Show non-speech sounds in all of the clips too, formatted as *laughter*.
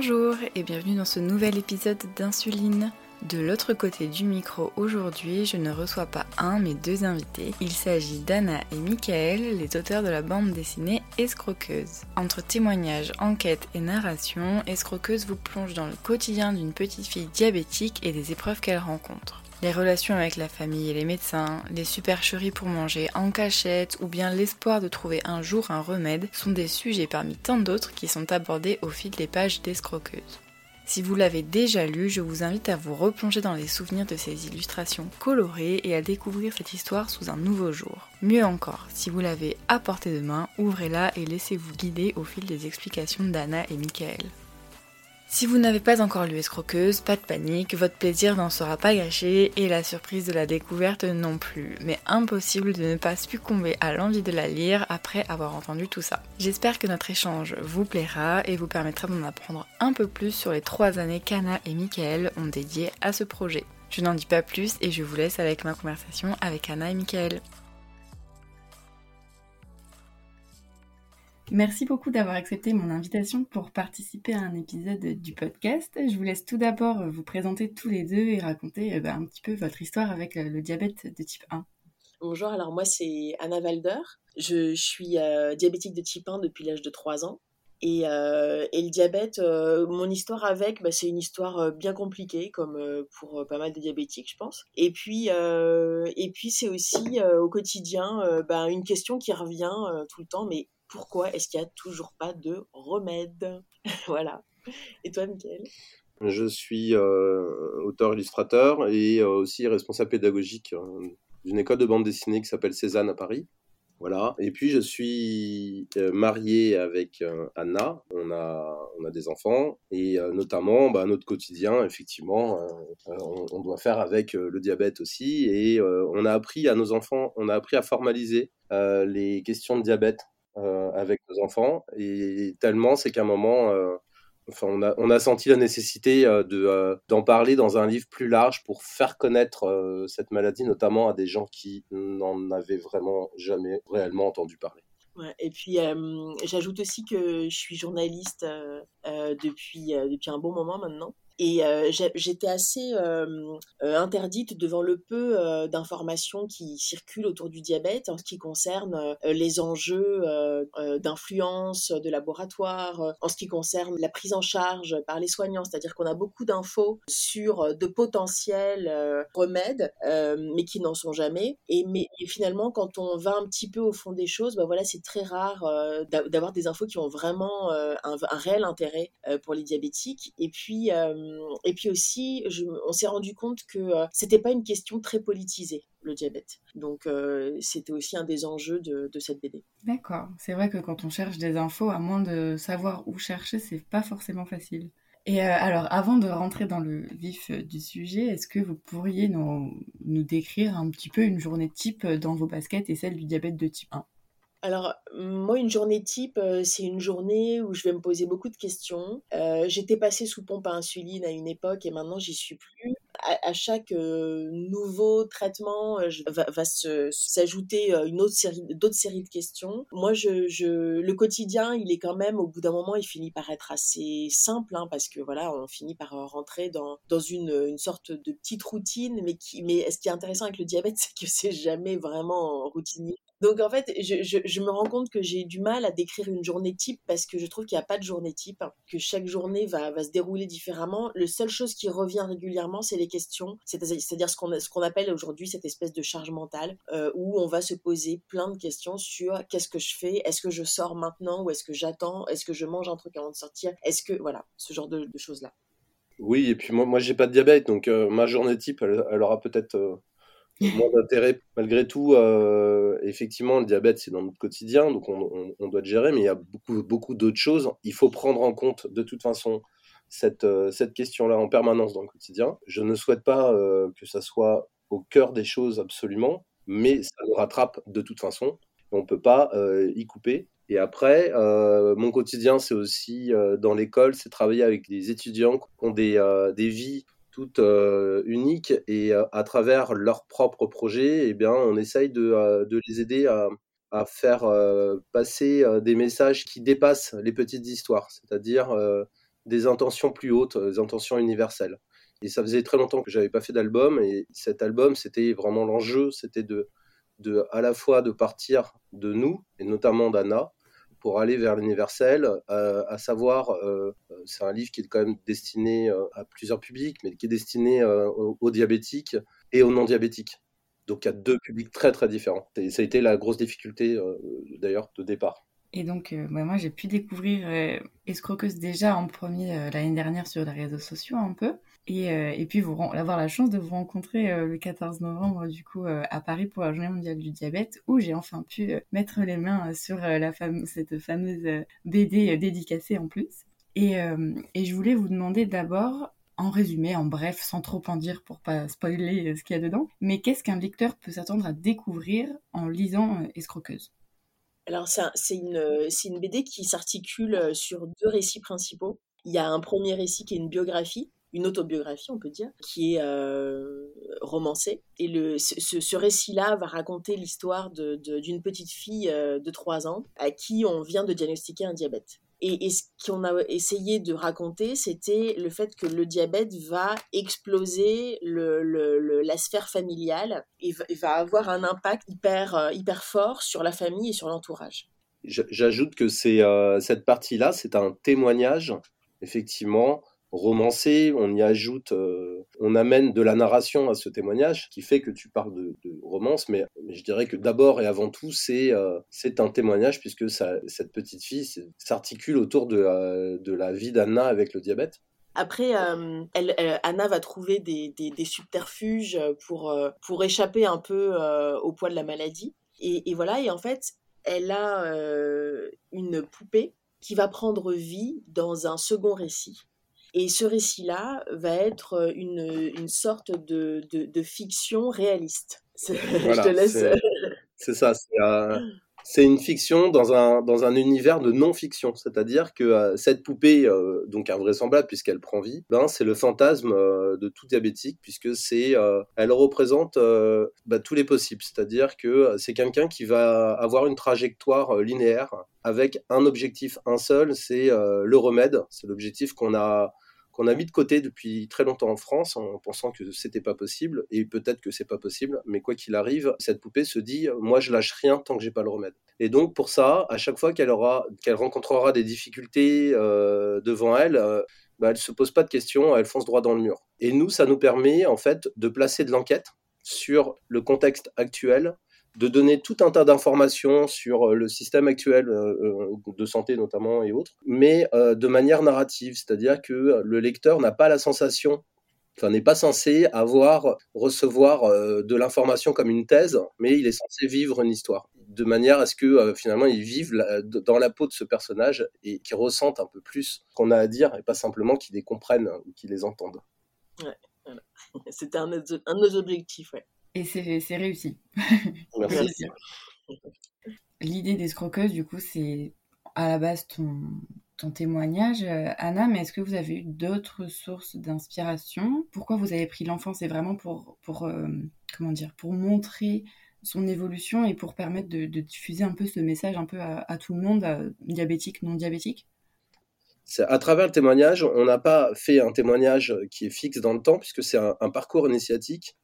Bonjour et bienvenue dans ce nouvel épisode d'Insuline. De l'autre côté du micro aujourd'hui, je ne reçois pas un mais deux invités. Il s'agit d'Anna et Michael, les auteurs de la bande dessinée Escroqueuse. Entre témoignages, enquêtes et narration, Escroqueuse vous plonge dans le quotidien d'une petite fille diabétique et des épreuves qu'elle rencontre. Les relations avec la famille et les médecins, les supercheries pour manger en cachette ou bien l'espoir de trouver un jour un remède sont des sujets parmi tant d'autres qui sont abordés au fil des pages d'Escroqueuse. Si vous l'avez déjà lu, je vous invite à vous replonger dans les souvenirs de ces illustrations colorées et à découvrir cette histoire sous un nouveau jour. Mieux encore, si vous l'avez à portée de main, ouvrez-la et laissez-vous guider au fil des explications d'Anna et Michael. Si vous n'avez pas encore lu Escroqueuse, pas de panique, votre plaisir n'en sera pas gâché et la surprise de la découverte non plus, mais impossible de ne pas succomber à l'envie de la lire après avoir entendu tout ça. J'espère que notre échange vous plaira et vous permettra d'en apprendre un peu plus sur les trois années qu'Anna et Michael ont dédiées à ce projet. Je n'en dis pas plus et je vous laisse avec ma conversation avec Anna et Michael. Merci beaucoup d'avoir accepté mon invitation pour participer à un épisode du podcast. Je vous laisse tout d'abord vous présenter tous les deux et raconter euh, bah, un petit peu votre histoire avec euh, le diabète de type 1. Bonjour, alors moi c'est Anna Valder. Je, suis euh, diabétique de type 1 depuis l'âge de 3 ans. Et, le diabète, mon histoire avec, bah, c'est une histoire bien compliquée, comme pour pas mal de diabétiques, je pense. Et puis, et puis c'est aussi au quotidien bah, une question qui revient tout le temps, mais pourquoi est-ce qu'il n'y a toujours pas de remède *laughs* Voilà. Et toi, Mickaël Je suis euh, auteur-illustrateur et euh, aussi responsable pédagogique euh, d'une école de bande dessinée qui s'appelle Cézanne à Paris. Voilà. Et puis je suis marié avec Anna. On a, on a des enfants et notamment bah, notre quotidien, effectivement, on, on, doit faire avec le diabète aussi. Et on a appris à nos enfants, on a appris à formaliser les questions de diabète euh, avec nos enfants. Et tellement, c'est qu'à un moment, euh, enfin, on, a, senti la nécessité euh, de, d'en parler dans un livre plus large pour faire connaître cette maladie, notamment à des gens qui n'en avaient vraiment jamais réellement entendu parler. Et puis, j'ajoute aussi que je suis journaliste depuis, depuis un bon moment maintenant. Et euh, j'étais assez euh, euh, interdite devant le peu d'informations qui circulent autour du diabète en ce qui concerne les enjeux d'influence de laboratoire, en ce qui concerne la prise en charge par les soignants. C'est-à-dire qu'on a beaucoup d'infos sur de potentiels remèdes, mais qui n'en sont jamais. Et, mais, finalement, quand on va un petit peu au fond des choses, ben voilà, c'est très rare d'avoir des infos qui ont vraiment un, un, réel intérêt pour les diabétiques. Et puis, et puis aussi, on s'est rendu compte que euh, c'était pas une question très politisée le diabète. Donc euh, c'était aussi un des enjeux de, cette BD. D'accord. C'est vrai que quand on cherche des infos, à moins de savoir où chercher, c'est pas forcément facile. Et euh, alors, avant de rentrer dans le vif du sujet, est-ce que vous pourriez nous, nous décrire un petit peu une journée type dans vos baskets et celle du diabète de type 1 alors, moi, une journée type, euh, c'est une journée où je vais me poser beaucoup de questions. Euh, j'étais passée sous pompe à insuline à une époque et maintenant j'y suis plus. À, chaque euh, nouveau traitement, va, s'ajouter une autre série, d'autres séries de questions. Moi, le quotidien, il est quand même, au bout d'un moment, il finit par être assez simple, hein, parce que voilà, on finit par rentrer dans, une, sorte de petite routine, mais mais ce qui est intéressant avec le diabète, *laughs* c'est que c'est jamais vraiment routinier. Donc en fait, je, me rends compte que j'ai du mal à décrire une journée type parce que je trouve qu'il n'y a pas de journée type, que chaque journée va, se dérouler différemment. Le seule chose qui revient régulièrement, c'est les questions, c'est-à-dire ce qu'on appelle aujourd'hui cette espèce de charge mentale, euh, où on va se poser plein de questions sur qu'est-ce que je fais, est-ce que je sors maintenant ou est-ce que j'attends, est-ce que je mange un truc avant de sortir, est-ce que voilà, ce genre de, de choses-là. Oui, et puis moi, moi j'ai pas de diabète, donc euh, ma journée type, elle, aura peut-être euh, moins d'intérêt. Malgré tout, euh, effectivement, le diabète, c'est dans notre quotidien, donc on, doit le gérer, mais il y a beaucoup, beaucoup d'autres choses. Il faut prendre en compte, de toute façon, cette, euh, question-là en permanence dans le quotidien. Je ne souhaite pas euh, que ça soit au cœur des choses absolument, mais ça nous rattrape de toute façon. On ne peut pas y couper. Et après, mon quotidien, c'est aussi dans l'école, c'est travailler avec des étudiants qui ont des vies euh, uniques et euh, à travers leurs propres projets, eh bien, on essaye de, euh, les aider à, à faire passer des messages qui dépassent les petites histoires, c'est-à-dire des intentions plus hautes, des intentions universelles. Et ça faisait très longtemps que j'avais pas fait d'album, et cet album, c'était vraiment l'enjeu, c'était de, de, à la fois de partir de nous, et notamment d'Anna, pour aller vers l'universel, euh, à savoir, euh, c'est un livre qui est quand même destiné euh, à plusieurs publics, mais qui est destiné aux, diabétiques et aux non-diabétiques. Donc il y a deux publics très très différents. Ça a été la grosse difficulté d'ailleurs de départ. Et donc, moi j'ai pu découvrir Escroqueuse déjà en premier l'année dernière sur les réseaux sociaux un peu. Et, euh, et puis avoir la chance de vous rencontrer euh, le 14 novembre du coup euh, à Paris pour la journée mondiale du diabète où j'ai enfin pu mettre les mains sur cette fameuse BD dédicacée en plus. Et, je voulais vous demander d'abord en résumé, en bref, sans trop en dire pour pas spoiler ce qu'il y a dedans, mais qu'est-ce qu'un lecteur peut s'attendre à découvrir en lisant Escroqueuse? Alors c'est une BD qui s'articule sur deux récits principaux. Il y a un premier récit qui est une biographie une autobiographie, on peut dire, qui est euh, romancée. Et le, ce, récit-là va raconter l'histoire d'une de, petite fille euh, de 3 ans à qui on vient de diagnostiquer un diabète. Et, ce qu'on a essayé de raconter, c'était le fait que le diabète va exploser le, la sphère familiale et va, avoir un impact hyper, euh, hyper fort sur la famille et sur l'entourage. J'ajoute que cette partie-là, c'est un témoignage, effectivement, romancé, on y ajoute, euh, on amène de la narration à ce témoignage, qui fait que tu parles de, romance, mais, je dirais que d'abord et avant tout, c'est euh, un témoignage, puisque cette petite fille s'articule autour de, la vie d'Anna avec le diabète. Après, euh, Anna va trouver des, des, subterfuges pour, pour échapper un peu au poids de la maladie. Et, et, voilà, et en fait, elle a une poupée qui va prendre vie dans un second récit et ce récit-là va être euh, une, une sorte de, de, fiction réaliste. *laughs* je te laisse. C'est ça, c'est une fiction dans un, dans un univers de non-fiction. C'est-à-dire que euh, cette poupée, euh, donc invraisemblable puisqu'elle prend vie, ben, c'est le fantasme de tout diabétique puisque c'est, elle représente bah, tous les possibles. C'est-à-dire que c'est quelqu'un qui va avoir une trajectoire linéaire avec un objectif, un seul, c'est le remède. C'est l'objectif qu'on a qu'on a mis de côté depuis très longtemps en France en pensant que c'était pas possible et peut-être que c'est pas possible mais quoi qu'il arrive cette poupée se dit moi je lâche rien tant que j'ai pas le remède. Et donc pour ça à chaque fois qu'elle aura qu'elle rencontrera des difficultés euh, devant elle euh, bah, elle se pose pas de questions elle fonce droit dans le mur. Et nous ça nous permet en fait de placer de l'enquête sur le contexte actuel de donner tout un tas d'informations sur euh, le système actuel euh, euh, de santé notamment et autres, mais de manière narrative, c'est-à-dire que le lecteur n'a pas la sensation enfin n'est pas censé avoir recevoir de l'information comme une thèse, mais il est censé vivre une histoire de manière à ce que finalement il vive dans la peau de ce personnage et qu'il ressente un peu plus qu'on a à dire et pas simplement qu'il les comprenne ou qu'il les entende. Ouais, *laughs* C'était un, un de nos objectifs, ouais. Et c'est réussi. Merci. *laughs* L'idée d'escroqueuse, du coup, c'est à la base ton, ton témoignage, euh, Anna, mais est-ce que vous avez eu d'autres sources d'inspiration? Pourquoi vous avez pris l'enfant C'est vraiment pour, pour euh, comment dire, pour montrer son évolution et pour permettre de, diffuser un peu ce message un peu à, tout le monde, diabétique, non diabétique? À travers le témoignage, on n'a pas fait un témoignage qui est fixe dans le temps, puisque c'est un, parcours initiatique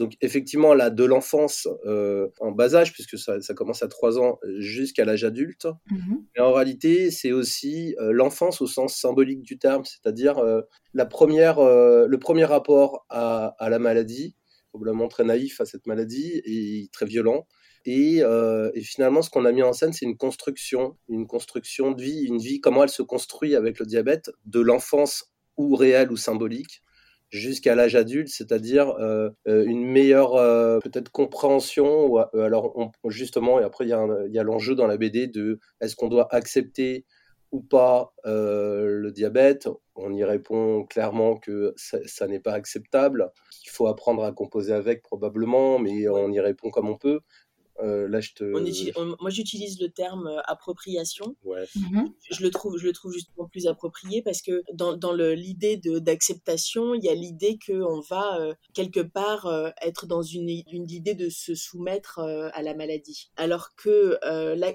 donc effectivement, là, de l'enfance euh, en bas âge, puisque ça, commence à 3 ans jusqu'à l'âge adulte, mhm. mais en réalité, c'est aussi euh, l'enfance au sens symbolique du terme, c'est-à-dire euh, la première, le premier rapport à, la maladie, probablement très naïf à cette maladie et très violent. Et, et finalement, ce qu'on a mis en scène, c'est une construction, une construction de vie, une vie, comment elle se construit avec le diabète, de l'enfance ou réelle ou symbolique, jusqu'à l'âge adulte, c'est-à-dire euh, euh, une meilleure euh, peut-être compréhension. Ou, alors justement, et après il y a, l'enjeu dans la BD de est-ce qu'on doit accepter ou pas le diabète On y répond clairement que ça, n'est pas acceptable, qu'il faut apprendre à composer avec probablement, mais on y répond comme on peut. Euh, là, je te. moi, j'utilise le terme euh, appropriation. Ouais. Mmh je le trouve, je le trouve justement plus approprié parce que dans, dans l'idée d'acceptation, il y a l'idée qu'on va euh, quelque part être dans une, une idée de se soumettre à la maladie. Alors que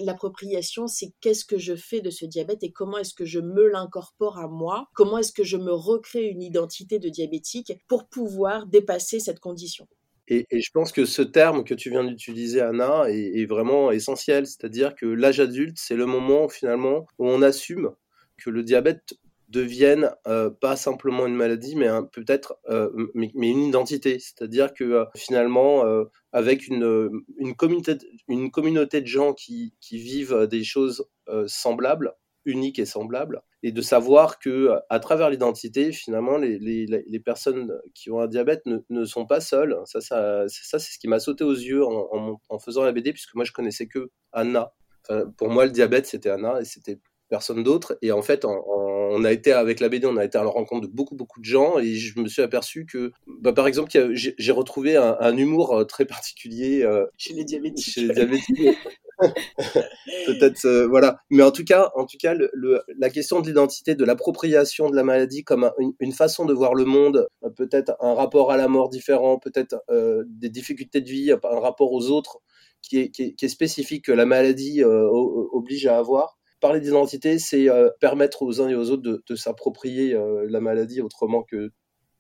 l'appropriation, c'est qu'est-ce que je fais de ce diabète et comment est-ce que je me l'incorpore à moi? Comment est-ce que je me recrée une identité de diabétique pour pouvoir dépasser cette condition? Et, je pense que ce terme que tu viens d'utiliser, Anna, est, vraiment essentiel. C'est-à-dire que l'âge adulte, c'est le moment finalement où on assume que le diabète devienne euh, pas simplement une maladie, mais peut-être euh, mais, une identité. C'est-à-dire que euh, finalement, avec une, une, communauté, une communauté de gens qui, qui vivent des choses semblables, uniques et semblables, et de savoir que à travers l'identité, finalement, les, les, les, personnes qui ont un diabète ne, ne sont pas seules. Ça, ça, ça c'est ce qui m'a sauté aux yeux en, en, faisant la BD, puisque moi, je connaissais que Anna. pour moi, le diabète, c'était Anna et c'était personne d'autre. Et en fait, on a été avec la BD, on a été à la rencontre de beaucoup, beaucoup de gens, et je me suis aperçu que, bah, par exemple, j'ai retrouvé un, un, humour euh, très particulier euh, chez les diabétiques. Chez les diabétiques. *laughs* *laughs* Peut-être, euh, voilà. Mais en tout cas, en tout cas, la question de l'identité, de l'appropriation de la maladie comme une, façon de voir le monde, euh, peut-être un rapport à la mort différent, peut-être euh, des difficultés de vie, un rapport aux autres qui est, spécifique que la maladie oblige à avoir. Parler d'identité, c'est permettre aux uns et aux autres de s'approprier la maladie autrement que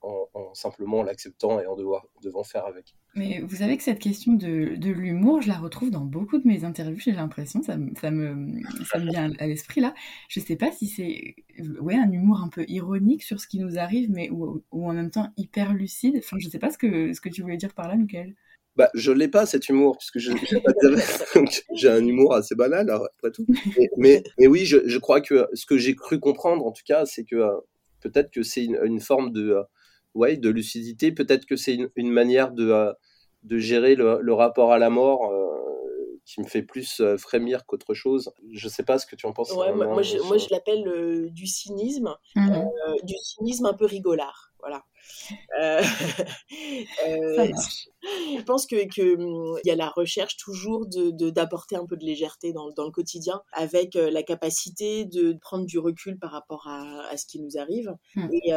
en, simplement l'acceptant et en devoir, devant faire avec. Mais vous savez que cette question de, de l'humour, je la retrouve dans beaucoup de mes interviews, j'ai l'impression, ça, ça, me, ça me vient à l'esprit là. Je sais pas si c'est ouais, un humour un peu ironique sur ce qui nous arrive, mais ou, ou en même temps hyper lucide. Enfin, je sais pas ce que, ce que tu voulais dire par là, Michael. Bah, je l'ai pas cet humour puisque je *laughs* j'ai un humour assez banal après tout. *laughs* Mais, mais, oui, je, je, crois que ce que j'ai cru comprendre en tout cas, c'est que euh, peut-être que c'est une, une, forme de euh, ouais, de lucidité. Peut-être que c'est une, manière de, euh, de gérer le, rapport à la mort euh, qui me fait plus euh, frémir qu'autre chose. Je sais pas ce que tu en penses. Ouais, moi, je, moi, je l'appelle du cynisme, mmh du cynisme un peu rigolard. Voilà. Euh, *laughs* euh, je pense que qu'il hum, y a la recherche toujours de d'apporter un peu de légèreté dans, dans le quotidien, avec euh, la capacité de prendre du recul par rapport à, à ce qui nous arrive. Mmh. Et,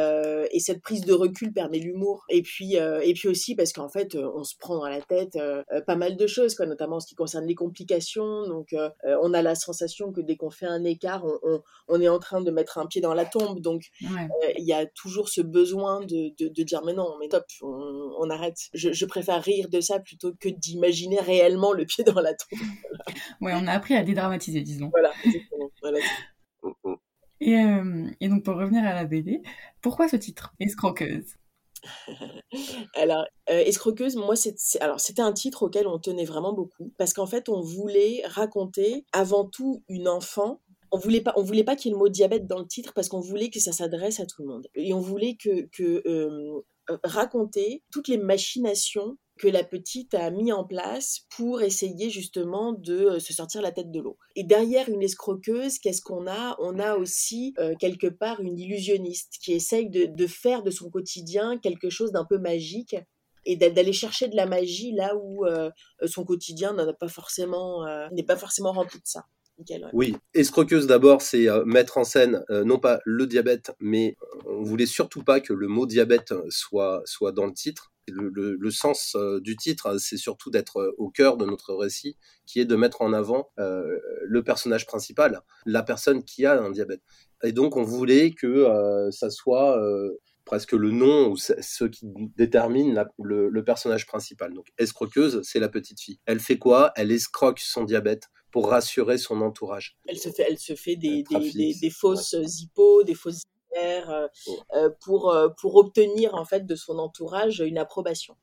et, cette prise de recul permet l'humour. Et puis et puis aussi parce qu'en fait, on se prend dans la tête pas mal de choses, quoi, notamment en ce qui concerne les complications. Donc, on a la sensation que dès qu'on fait un écart, on, on, on, est en train de mettre un pied dans la tombe. Donc, il y a toujours ce besoin de, de, dire mais non, mais top, on, arrête. Je, préfère rire de ça plutôt que d'imaginer réellement le pied dans la tombe. *laughs* Ouais, on a appris à dédramatiser, disons. Voilà, exactement. Mm, mm. Et, euh, et, donc pour revenir à la BD, pourquoi ce titre Escroqueuse? *laughs* Alors, euh, escroqueuse, moi, c'est, alors c'était un titre auquel on tenait vraiment beaucoup parce qu'en fait, on voulait raconter avant tout une enfant on voulait pas, on voulait pas qu'il y ait le mot diabète dans le titre parce qu'on voulait que ça s'adresse à tout le monde. Et on voulait que, que euh, raconter toutes les machinations que la petite a mis en place pour essayer justement de euh, se sortir la tête de l'eau. Et derrière une escroqueuse, qu'est-ce qu'on a? On a aussi euh, quelque part une illusionniste qui essaye de, faire de son quotidien quelque chose d'un peu magique et d'aller chercher de la magie là où son quotidien n'est pas forcément rempli de ça. Oui, escroqueuse d'abord, c'est euh, mettre en scène euh, non pas le diabète, mais euh, on voulait surtout pas que le mot diabète soit, soit dans le titre. Le, sens du titre, c'est surtout d'être au cœur de notre récit, qui est de mettre en avant le personnage principal, la personne qui a un diabète. Et donc, on voulait que ça soit presque le nom ou ce qui détermine le, personnage principal. Donc, escroqueuse, c'est la petite fille. Elle fait quoi? Elle escroque son diabète pour rassurer son entourage. Elle se fait, elle se fait des, des, des, fausses hippos, des fausses euh, euh, pour, euh, pour obtenir en fait de son entourage une approbation.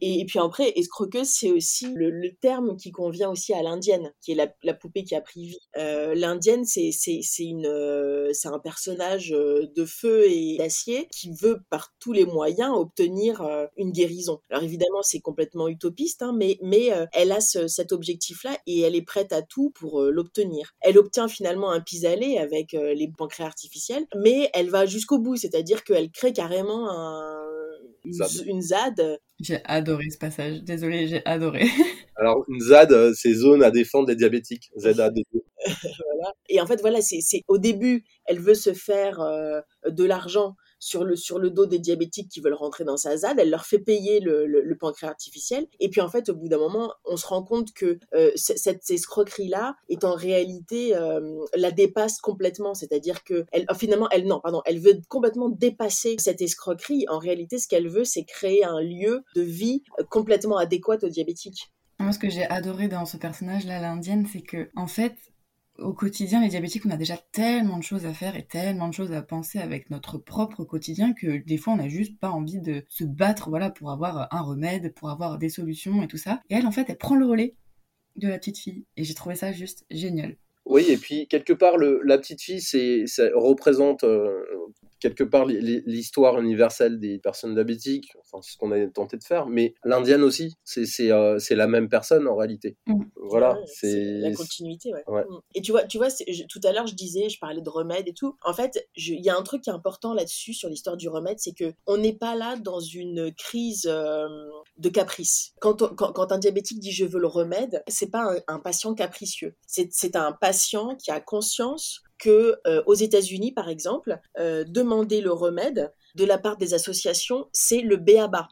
Et, puis après, escroqueuse, c'est aussi le, terme qui convient aussi à l'indienne, qui est la, poupée qui a pris vie. Euh, l'indienne, euh, c'est un personnage euh, de feu et d'acier qui veut par tous les moyens obtenir une guérison. Alors évidemment, c'est complètement utopiste, hein, mais elle a cet objectif-là et elle est prête à tout pour l'obtenir. Elle obtient finalement un pis-aller avec les pancréas artificiels, mais elle va jusqu'au bout, c'est-à-dire qu'elle crée carrément un une ZAD. J'ai adoré ce passage. Désolée, j'ai adoré. *laughs* Alors, une ZAD, c'est zone à défendre les diabétiques. ZAD. *laughs* voilà. Et en fait, voilà, c'est au début, elle veut se faire de l'argent sur le, sur le dos des diabétiques qui veulent rentrer dans sa ZAD, elle leur fait payer le, le, pancréas artificiel. Et puis en fait, au bout d'un moment, on se rend compte que euh, cette escroquerie-là est en réalité euh, la dépasse complètement. C'est-à-dire que elle, oh, finalement, elle non, pardon, elle veut complètement dépasser cette escroquerie. En réalité, ce qu'elle veut, c'est créer un lieu de vie complètement adéquat aux diabétiques. Moi, ce que j'ai adoré dans ce personnage-là, l'indienne, c'est que, en fait, au quotidien, les diabétiques, on a déjà tellement de choses à faire et tellement de choses à penser avec notre propre quotidien que des fois, on n'a juste pas envie de se battre, voilà, pour avoir un remède, pour avoir des solutions et tout ça. Et elle, en fait, elle prend le relais de la petite fille. Et j'ai trouvé ça juste génial. Oui, et puis quelque part, le, la petite fille, c'est, ça représente euh, quelque part l'histoire universelle des personnes diabétiques, enfin, c'est ce qu'on a tenté de faire, mais l'indienne aussi, c'est euh, la même personne en réalité. Mmh. Voilà, c'est la continuité. Ouais. Mmh. Et tu vois, tu vois tout à l'heure, je disais, je parlais de remède et tout. En fait, il y a un truc qui est important là-dessus, sur l'histoire du remède, c'est que on n'est pas là dans une crise euh, de caprice. Quand, quand, un diabétique dit je veux le remède, c'est pas un, un patient capricieux. C'est un patient qui a conscience que euh, aux États-Unis, par exemple, euh, demander le remède de la part des associations, c'est le béaba,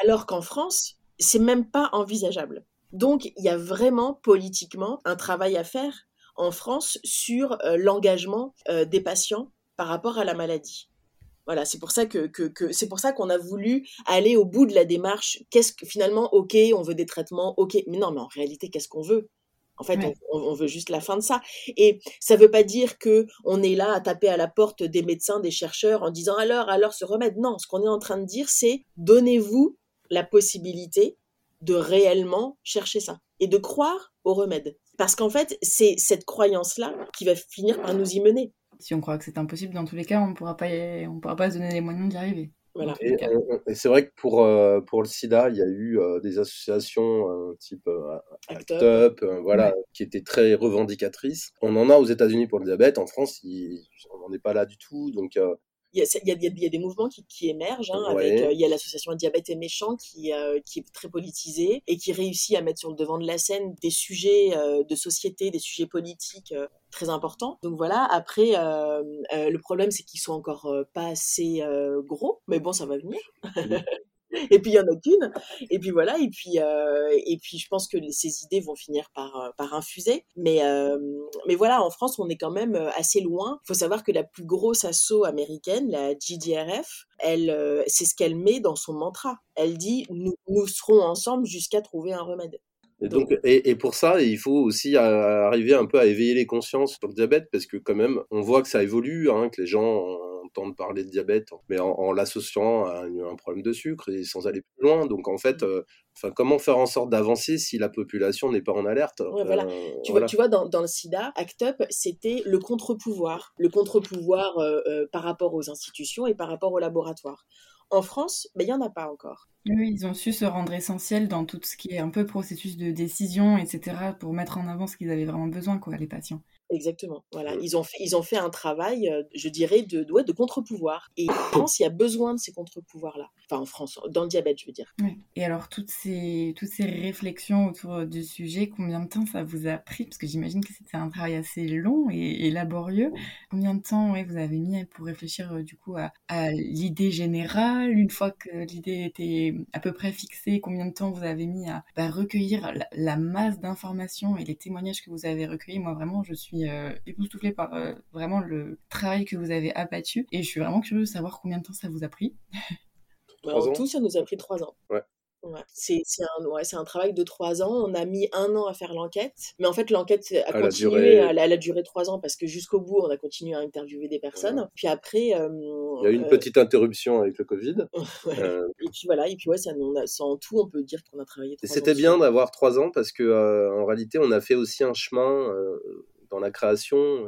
alors qu'en France, c'est même pas envisageable. Donc, il y a vraiment politiquement un travail à faire en France sur euh, l'engagement des patients par rapport à la maladie. Voilà, c'est pour ça que, c'est pour ça qu'on a voulu aller au bout de la démarche. Qu'est-ce que finalement, ok, on veut des traitements, ok, mais non, mais en réalité, qu'est-ce qu'on veut? En fait, on, veut juste la fin de ça. Et ça ne veut pas dire que on est là à taper à la porte des médecins, des chercheurs en disant alors, alors ce remède. Non, ce qu'on est en train de dire, c'est donnez-vous la possibilité de réellement chercher ça et de croire au remède. Parce qu'en fait, c'est cette croyance-là qui va finir par nous y mener. Si on croit que c'est impossible, dans tous les cas, on ne pourra pas, on pourra pas se donner les moyens d'y arriver. Et, c'est vrai que pour, euh, pour le sida, il y a eu euh, des associations euh, type ACT UP, voilà, qui étaient très revendicatrices. On en a aux États-Unis pour le diabète, en France, on n'en est pas là du tout. Donc il y, a, des mouvements qui, émergent. Hein, avec, il y a l'association Diabète et Méchant qui, qui est très politisée et qui réussit à mettre sur le devant de la scène des sujets de société, des sujets politiques très important. Donc voilà, après, euh, euh, le problème, c'est qu'ils sont encore euh, pas assez gros, mais bon, ça va venir. *laughs* et puis il y en a qu'une. Et puis voilà. Et puis et puis je pense que ces idées vont finir par par infuser. Mais mais voilà en France on est quand même assez loin. Il faut savoir que la plus grosse asso américaine la GDRF elle c'est ce qu'elle met dans son mantra. Elle dit nous nous serons ensemble jusqu'à trouver un remède et, donc, et, pour ça, il faut aussi arriver un peu à éveiller les consciences sur le diabète, parce que quand même, on voit que ça évolue, hein, que les gens entendent parler de diabète, mais en, l'associant à un, problème de sucre et sans aller plus loin. Donc en fait, mmh. euh, enfin, comment faire en sorte d'avancer si la population n'est pas en alerte? Voilà. Euh, tu, Vois, tu vois, dans, dans le SIDA, ACT UP, c'était le contre-pouvoir, le contre-pouvoir euh, par rapport aux institutions et par rapport aux laboratoires. En France, ben, il n'y en a pas encore. Oui, ils ont su se rendre essentiels dans tout ce qui est un peu processus de décision, etc., pour mettre en avant ce qu'ils avaient vraiment besoin, quoi, les patients. Exactement. Voilà, ils ont fait, ils ont fait un travail, je dirais, de, ouais, de contre-pouvoir. Et en *coughs* France, il y a besoin de ces contre-pouvoirs-là. Enfin, en France, dans le diabète, je veux dire. Et alors, toutes ces, toutes ces réflexions autour du sujet, combien de temps ça vous a pris? Parce que j'imagine que c'était un travail assez long et, laborieux. Combien de temps ouais, vous avez mis pour réfléchir, euh, du coup, à, l'idée générale? Une fois que l'idée était à peu près fixée, combien de temps vous avez mis à bah, recueillir la masse d'informations et les témoignages que vous avez recueillis? Moi, vraiment, je suis euh, époustouflée par euh, vraiment le travail que vous avez abattu. Et je suis vraiment curieuse de savoir combien de temps ça vous a pris. en tout, ça nous a pris trois ans. Ouais. C'est un, ouais, un travail de trois ans. On a mis un an à faire l'enquête. Mais en fait, l'enquête a continué. Elle, a duré trois ans parce que jusqu'au bout, on a continué à interviewer des personnes. Puis après. Euh, Il y a eu une euh, petite interruption avec le Covid. *laughs* Euh, et puis voilà. Et puis ouais, ça, on a, en tout, on peut dire qu'on a travaillé trois C'était bien d'avoir trois ans parce que en réalité, on a fait aussi un chemin la création.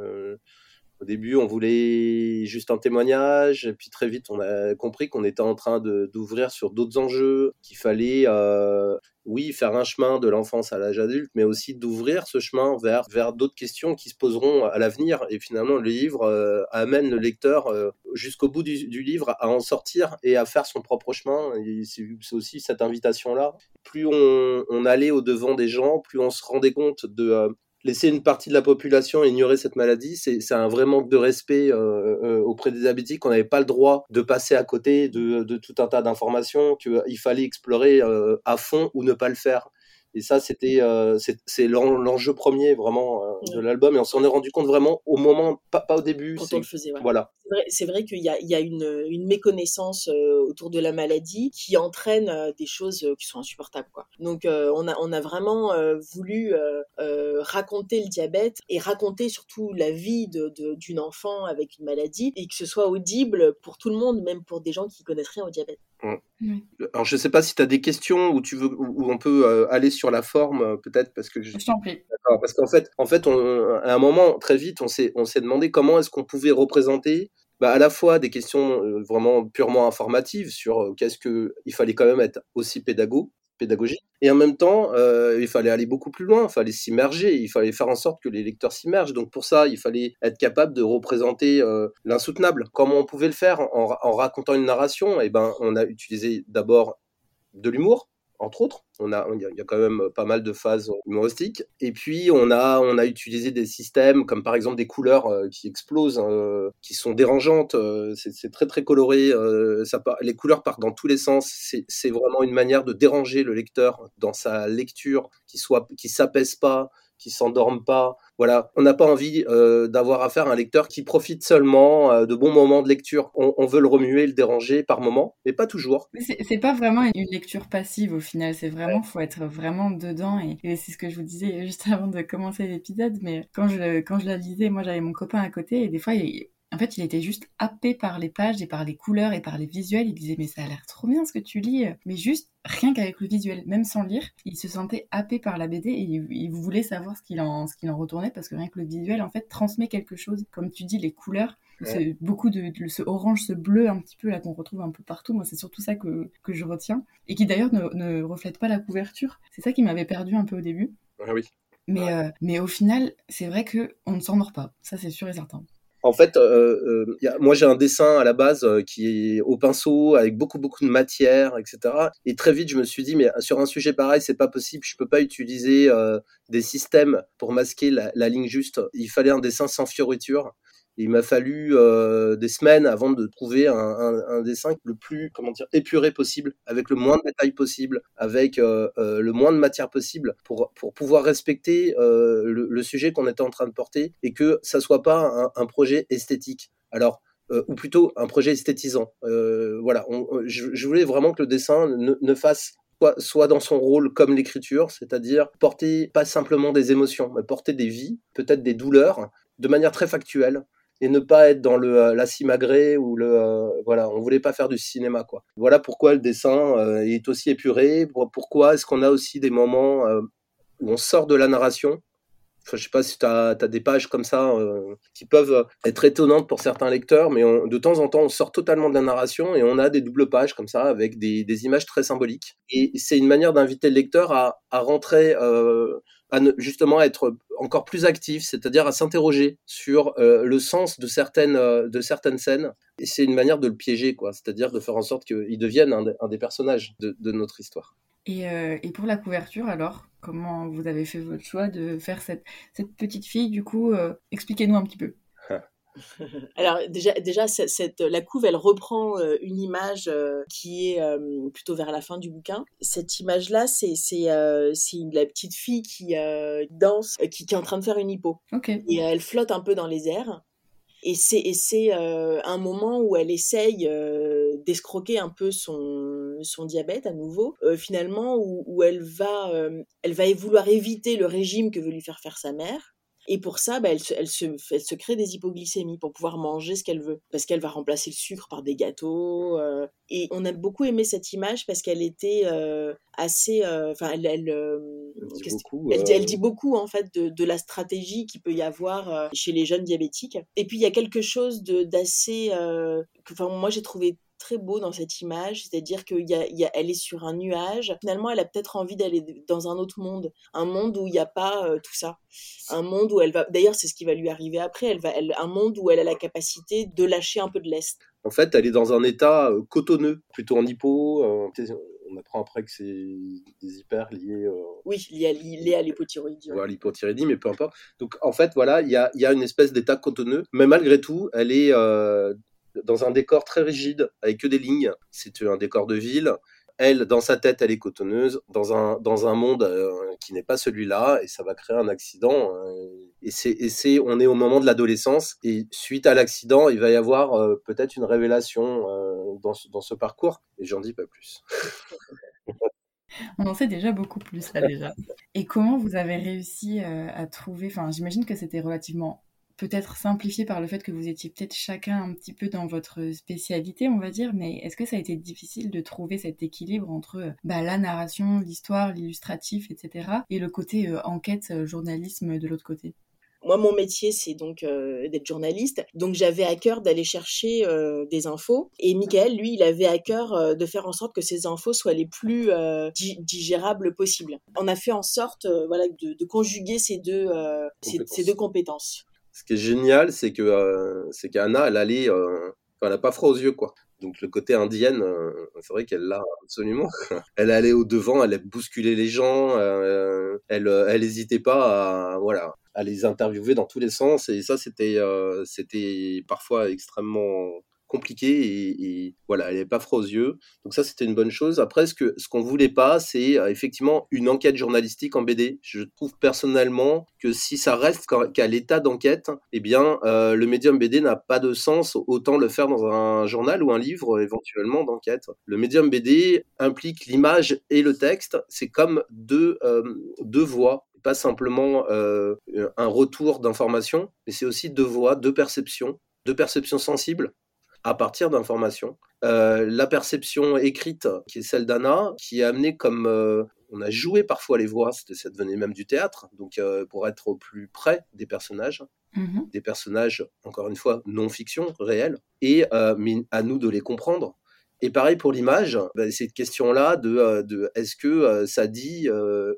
Au début, on voulait juste un témoignage, et puis très vite, on a compris qu'on était en train d'ouvrir sur d'autres enjeux, qu'il fallait euh, oui, faire un chemin de l'enfance à l'âge adulte, mais aussi d'ouvrir ce chemin vers, vers d'autres questions qui se poseront à l'avenir. Et finalement, le livre euh, amène le lecteur euh, jusqu'au bout du, livre à en sortir et à faire son propre chemin. C'est aussi cette invitation-là. Plus on, on allait au-devant des gens, plus on se rendait compte de, laisser une partie de la population ignorer cette maladie, c'est un vrai manque de respect euh, euh, auprès des diabétiques. On n'avait pas le droit de passer à côté de, de tout un tas d'informations, qu'il fallait explorer euh, à fond ou ne pas le faire. Et ça, c'était euh, c'est l'enjeu premier vraiment euh, de l'album. Et on s'en est rendu compte vraiment au moment, pas, pas au début. Quand on le faisait, Voilà. C'est vrai, qu'il y a, il y a une, une méconnaissance euh, autour de la maladie qui entraîne des choses qui sont insupportables. Quoi. Donc on, a, on a vraiment voulu raconter le diabète et raconter surtout la vie d'une de, d'une enfant avec une maladie et que ce soit audible pour tout le monde, même pour des gens qui connaissent rien au diabète. Alors, je ne sais pas si tu as des questions où, tu veux, où on peut euh, aller sur la forme, euh, peut-être, parce que je. t'en prie. Parce qu'en fait, en fait à un moment, très vite, on s'est demandé comment est-ce qu'on pouvait représenter bah, à la fois des questions euh, vraiment purement informatives sur qu'est-ce que il fallait quand même être aussi pédago, pédagogique. Et en même temps, euh, il fallait aller beaucoup plus loin, il fallait s'immerger, il fallait faire en sorte que les lecteurs s'immergent. Donc pour ça, il fallait être capable de représenter euh, l'insoutenable. Comment on pouvait le faire? En, racontant une narration eh ben, on a utilisé d'abord de l'humour, entre autres. On a, il y a quand même pas mal de phases humoristiques. Et puis, on a, on a utilisé des systèmes comme par exemple des couleurs euh, qui explosent, euh, qui sont dérangeantes. Euh, c'est très très coloré. les couleurs partent dans tous les sens. C'est vraiment une manière de déranger le lecteur dans sa lecture, qui soit, qui s'apaise pas, qui s'endorment pas. Voilà, on n'a pas envie euh, d'avoir affaire à un lecteur qui profite seulement euh, de bons moments de lecture. On, veut le remuer, le déranger par moment, mais pas toujours. C'est pas vraiment une lecture passive au final. C'est vraiment, faut être vraiment dedans. Et, c'est ce que je vous disais *laughs* juste avant de commencer l'épisode. Mais quand je quand je la lisais, moi j'avais mon copain à côté et des fois en fait, il était juste happé par les pages et par les couleurs et par les visuels. Il disait, mais ça a l'air trop bien ce que tu lis. Mais juste, rien qu'avec le visuel, même sans lire, il se sentait happé par la BD et il, voulait savoir ce qu'il en, ce en retournait parce que rien que le visuel, en fait, transmet quelque chose. Comme tu dis, les couleurs, c'est beaucoup de, ce orange, ce bleu un petit peu là qu'on retrouve un peu partout. Moi, c'est surtout ça que, que je retiens. Et qui d'ailleurs ne, reflète pas la couverture. C'est ça qui m'avait perdu un peu au début. Ah oui. Mais, euh, mais au final, c'est vrai que on ne s'en pas. Ça, c'est sûr et certain. En fait, euh, euh moi j'ai un dessin à la base euh, qui est au pinceau avec beaucoup beaucoup de matière, etc. Et très vite je me suis dit mais sur un sujet pareil c'est pas possible, je peux pas utiliser euh, des systèmes pour masquer la, la, ligne juste. Il fallait un dessin sans fioriture il m'a fallu euh, des semaines avant de trouver un, dessin le plus comment dire épuré possible, avec le moins de détails possible, avec euh, euh, le moins de matière possible, pour, pour pouvoir respecter le, sujet qu'on était en train de porter et que ça soit pas un, projet esthétique. Alors ou plutôt un projet esthétisant. voilà, je, voulais vraiment que le dessin ne, fasse soit, dans son rôle comme l'écriture, c'est-à-dire porter pas simplement des émotions, mais porter des vies, peut-être des douleurs, de manière très factuelle, et ne pas être dans le euh, la simagrée ou le euh, voilà on voulait pas faire du cinéma quoi. Voilà pourquoi le dessin euh, est aussi épuré pourquoi est-ce qu'on a aussi des moments où on sort de la narration. Enfin, je sais pas si tu as, des pages comme ça qui peuvent être étonnantes pour certains lecteurs mais de temps en temps on sort totalement de la narration et on a des doubles pages comme ça avec des, des images très symboliques. Et c'est une manière d'inviter le lecteur à, à rentrer à justement être encore plus actif, c'est-à-dire à, s'interroger sur euh, le sens de certaines, euh, de certaines scènes. Et c'est une manière de le piéger, quoi. C'est-à-dire de faire en sorte qu'il devienne un, des personnages de, notre histoire. Et, euh, et, pour la couverture, alors, comment vous avez fait votre choix de faire cette petite fille? Du coup, expliquez-nous un petit peu. *laughs* Alors déjà, déjà cette, la couve, elle reprend euh, une image euh, qui est euh, plutôt vers la fin du bouquin. Cette image-là, c'est c'est la petite fille qui danse, qui, qui, est en train de faire une hypo. Et elle flotte un peu dans les airs. Et c'est et c'est un moment où elle essaye d'escroquer un peu son son diabète à nouveau. finalement, où, où elle va elle va vouloir éviter le régime que veut lui faire faire sa mère et pour ça, bah, elle, se, elle, se, elle, se, crée des hypoglycémies pour pouvoir manger ce qu'elle veut. Parce qu'elle va remplacer le sucre par des gâteaux. Euh, et on a beaucoup aimé cette image parce qu'elle était euh, assez. Euh, enfin, elle, elle, dit beaucoup, elle, elle, dit beaucoup, en fait, de, de la stratégie qu'il peut y avoir chez les jeunes diabétiques. Et puis, il y a quelque chose d'assez. Enfin, moi, j'ai trouvé très beau dans cette image, c'est-à-dire qu'elle est sur un nuage. Finalement, elle a peut-être envie d'aller dans un autre monde, un monde où il n'y a pas euh, tout ça, un monde où elle va. D'ailleurs, c'est ce qui va lui arriver après. Elle va, un monde où elle a la capacité de lâcher un peu de l'est. En fait, elle est dans un état euh, cotonneux, plutôt en hypo. on apprend après que c'est des hyper liés. Oui, liés à, l'hypothyroïdie. Ouais. l'hypothyroïdie, mais peu importe. Donc, en fait, voilà, il y a, y a, une espèce d'état cotonneux, mais malgré tout, elle est dans un décor très rigide, avec que des lignes. C'est un décor de ville. Elle, dans sa tête, elle est cotonneuse, dans un, dans un monde euh, qui n'est pas celui-là, et ça va créer un accident. Euh, et c'est, on est au moment de l'adolescence, et suite à l'accident, il va y avoir euh, peut-être une révélation dans, ce, dans ce parcours, et j'en dis pas plus. On en sait déjà beaucoup plus là déjà. Et comment vous avez réussi à trouver, enfin j'imagine que c'était relativement peut-être simplifié par le fait que vous étiez peut-être chacun un petit peu dans votre spécialité, on va dire, mais est-ce que ça a été difficile de trouver cet équilibre entre bah, la narration, l'histoire, l'illustratif, etc., et le côté euh, enquête, euh, journalisme de l'autre côté? Moi, mon métier, c'est donc euh, d'être journaliste. Donc, j'avais à cœur d'aller chercher des infos. Et Michael, lui, il avait à cœur de faire en sorte que ces infos soient les plus digérables possibles. On a fait en sorte, voilà, de, conjuguer ces deux, ces deux compétences ce qui est génial, c'est que euh, c'est qu'Anna, elle allait, euh, elle n'a pas froid aux yeux, quoi. Donc le côté indienne, euh, c'est vrai qu'elle l'a absolument. *laughs* elle allait au devant, elle bousculait les gens, elle, elle pas à, voilà, à les interviewer dans tous les sens. Et ça, c'était, c'était parfois extrêmement compliqué et, voilà, elle n'est pas froid aux yeux. Donc ça, c'était une bonne chose. Après, ce qu'on ce voulait pas, c'est euh, effectivement une enquête journalistique en BD. Je trouve personnellement que si ça reste qu'à l'état d'enquête, eh bien, euh, le médium BD n'a pas de sens. Autant le faire dans un journal ou un livre éventuellement d'enquête. Le médium BD implique l'image et le texte. C'est comme deux, euh, deux voix pas simplement un retour d'information, mais c'est aussi deux voix, deux perceptions, deux perceptions sensibles à partir d'informations. Euh, la perception écrite, qui est celle d'Anna, qui est amenée comme euh, on a joué parfois les voix, ça devenait même du théâtre, donc euh, pour être au plus près des personnages, mhm. des personnages, encore une fois, non fiction, réels, et mais à nous de les comprendre. Et pareil pour l'image, bah, cette question-là de, de est-ce que ça dit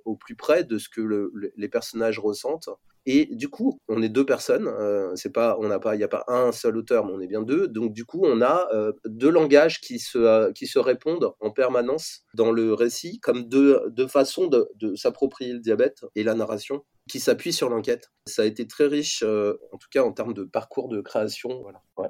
au plus près de ce que les personnages ressentent et du coup, on est deux personnes. Euh, c'est pas, on n'a pas, il n'y a pas un seul auteur, mais on est bien deux. Donc du coup, on a euh, deux langages qui se euh, qui se répondent en permanence dans le récit, comme deux deux façons de, de s'approprier le diabète et la narration qui s'appuient sur l'enquête. Ça a été très riche, en tout cas en termes de parcours de création. Voilà. Ouais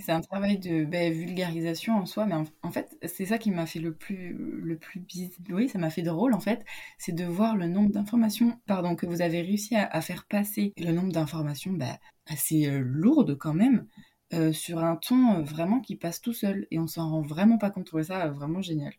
c'est un travail de ben, vulgarisation en soi, mais en, fait, c'est ça qui m'a fait le plus, le plus oui, ça m'a fait drôle en fait, c'est de voir le nombre d'informations, pardon, que vous avez réussi à, faire passer, le nombre d'informations ben, assez euh, lourdes quand même, euh, sur un ton euh, vraiment qui passe tout seul, et on s'en rend vraiment pas compte. ça vraiment génial.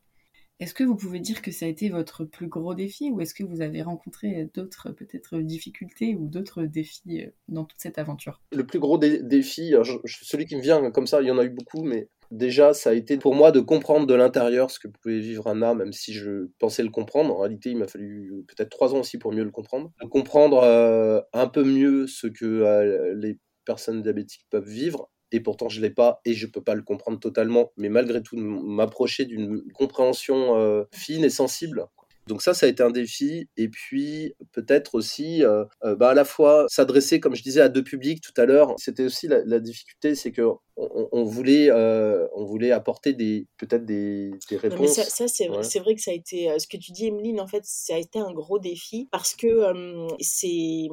Est-ce que vous pouvez dire que ça a été votre plus gros défi ou est-ce que vous avez rencontré d'autres peut-être difficultés ou d'autres défis euh, dans toute cette aventure? Le plus gros défi, celui qui me vient comme ça, il y en a eu beaucoup, mais déjà ça a été pour moi de comprendre de l'intérieur ce que pouvait vivre Anna, même si je pensais le comprendre. En réalité, il m'a fallu peut-être trois ans aussi pour mieux le comprendre. Comprendre euh, un peu mieux ce que euh, les personnes diabétiques peuvent vivre et pourtant je l'ai pas et je peux pas le comprendre totalement, mais malgré tout m'approcher d'une compréhension euh, fine et sensible. Donc ça, ça a été un défi. Et puis peut-être aussi, euh, euh, bah, à la fois s'adresser, comme je disais, à deux publics tout à l'heure. C'était aussi la, difficulté, c'est que on, voulait, on voulait apporter des peut-être des, réponses. ça, c'est vrai que ça a été ce que tu dis, Emeline. En fait, ça a été un gros défi parce que c'est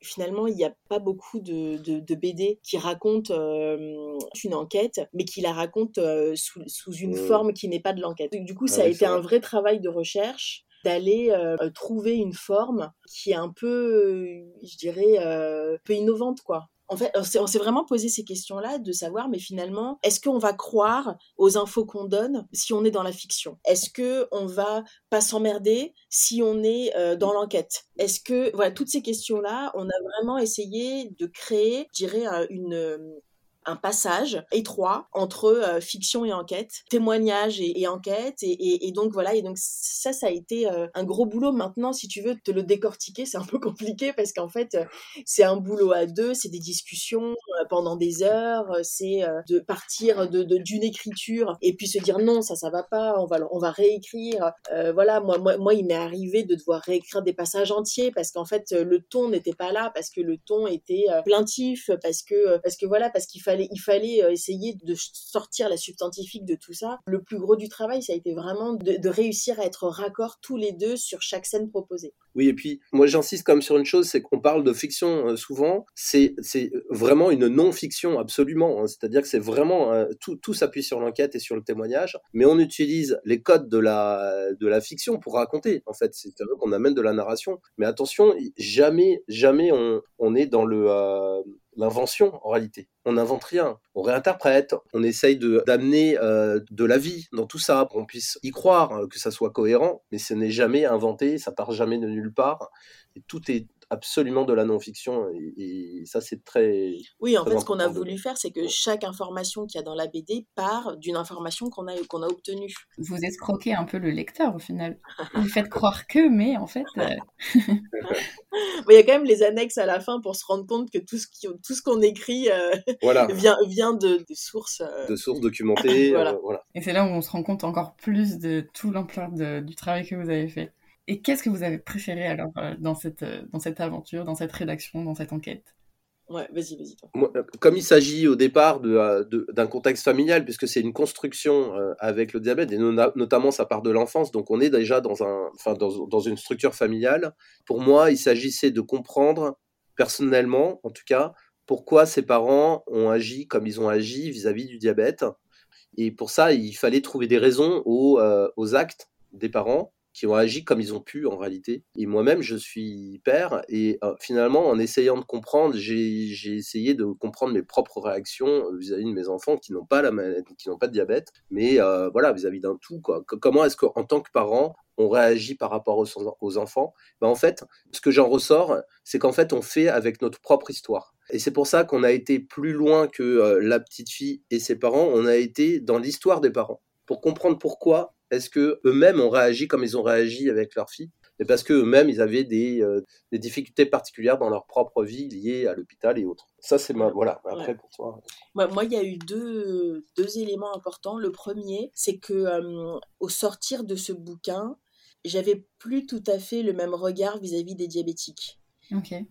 finalement, il n'y a pas beaucoup de, de, BD qui racontent euh, une enquête, mais qui la racontent euh, sous, sous, une forme qui n'est pas de l'enquête. Du coup, ça a été un vrai. travail de recherche d'aller euh, trouver une forme qui est un peu, je dirais, peu innovante, quoi en fait, on s'est vraiment posé ces questions-là de savoir, mais finalement, est-ce qu'on va croire aux infos qu'on donne si on est dans la fiction? Est-ce que on va pas s'emmerder si on est euh, dans l'enquête? Est-ce que voilà toutes ces questions-là, on a vraiment essayé de créer, je dirais, une un passage étroit entre fiction et enquête, témoignage et, enquête, et, donc voilà, et donc ça, ça a été un gros boulot. Maintenant, si tu veux te le décortiquer, c'est un peu *laughs* compliqué parce qu'en fait, c'est un boulot à deux, c'est des discussions pendant des heures, c'est de partir de d'une écriture et puis se dire non, ça, ça va pas, on va, on va réécrire. voilà, moi, moi, moi, il m'est arrivé de devoir réécrire des passages entiers parce qu'en fait, le ton n'était pas là, parce que le ton était plaintif, parce que, parce que voilà, parce qu'il fallait, il fallait essayer de sortir la substantifique de tout ça. Le plus gros du travail, ça a été vraiment de, réussir à être raccord tous les deux sur chaque scène proposée. Oui, et puis moi j'insiste quand même sur une chose, c'est qu'on parle de fiction souvent, c'est vraiment une non-fiction absolument, hein. c'est-à-dire que c'est vraiment tout, tout s'appuie sur l'enquête et sur le témoignage, mais on utilise les codes de la, de la fiction pour raconter, en fait, c'est-à-dire qu'on amène de la narration, mais attention, jamais, jamais on, on est dans le l'invention en réalité. On n'invente rien, on réinterprète, on essaye d'amener euh, de la vie dans tout ça, pour qu'on puisse y croire, hein, que ça soit cohérent, mais ce n'est jamais inventé, ça part jamais de nulle part, tout est absolument de la non-fiction et, ça c'est très oui en fait ce qu'on a voulu faire c'est que chaque information qu'il y a dans la BD part d'une information qu'on a qu'on a obtenue vous escroquez un peu le lecteur au final vous faites croire que mais en fait euh, *laughs* il y a quand même les annexes à la fin pour se rendre compte que tout ce qui, tout ce qu'on écrit euh, voilà. *laughs* vient vient de, sources euh, de sources documentées *laughs* voilà. voilà. et c'est là où on se rend compte encore plus de tout l'ampleur du travail que vous avez fait et qu'est-ce que vous avez préféré alors euh, dans cette, euh, dans cette aventure, dans cette rédaction, dans cette enquête? Ouais, vas-y, vas-y. Euh, comme il s'agit au départ d'un de, contexte familial, puisque c'est une construction avec le diabète, et notamment ça part de l'enfance, donc on est déjà dans, un, enfin, dans, dans, une structure familiale. Pour moi, il s'agissait de comprendre, personnellement en tout cas, pourquoi ses parents ont agi comme ils ont agi vis-à-vis du diabète. Et pour ça, il fallait trouver des raisons aux, aux actes des parents qui ont agi comme ils ont pu en réalité. Et moi-même, je suis père, et euh, finalement, en essayant de comprendre, j'ai essayé de comprendre mes propres réactions euh, vis-à-vis de mes enfants qui n'ont pas la qui n'ont pas de diabète, mais euh, voilà, vis-à-vis d'un tout. Quoi. Comment est-ce qu'en tant que parent, on réagit par rapport aux, enfants? Ben, En fait, ce que j'en ressors, c'est qu'en fait, on fait avec notre propre histoire. Et c'est pour ça qu'on a été plus loin que la petite fille et ses parents, on a été dans l'histoire des parents, pour comprendre pourquoi est-ce que eux-mêmes ont réagi comme ils ont réagi avec leur fille? Mais parce que eux-mêmes ils avaient des, euh, des, difficultés particulières dans leur propre vie liées à l'hôpital et autres. Ça c'est ma voilà. Après pour toi. Moi, il y a eu deux, deux éléments importants. Le premier, c'est que euh, au sortir de ce bouquin, j'avais plus tout à fait le même regard vis-à-vis des diabétiques.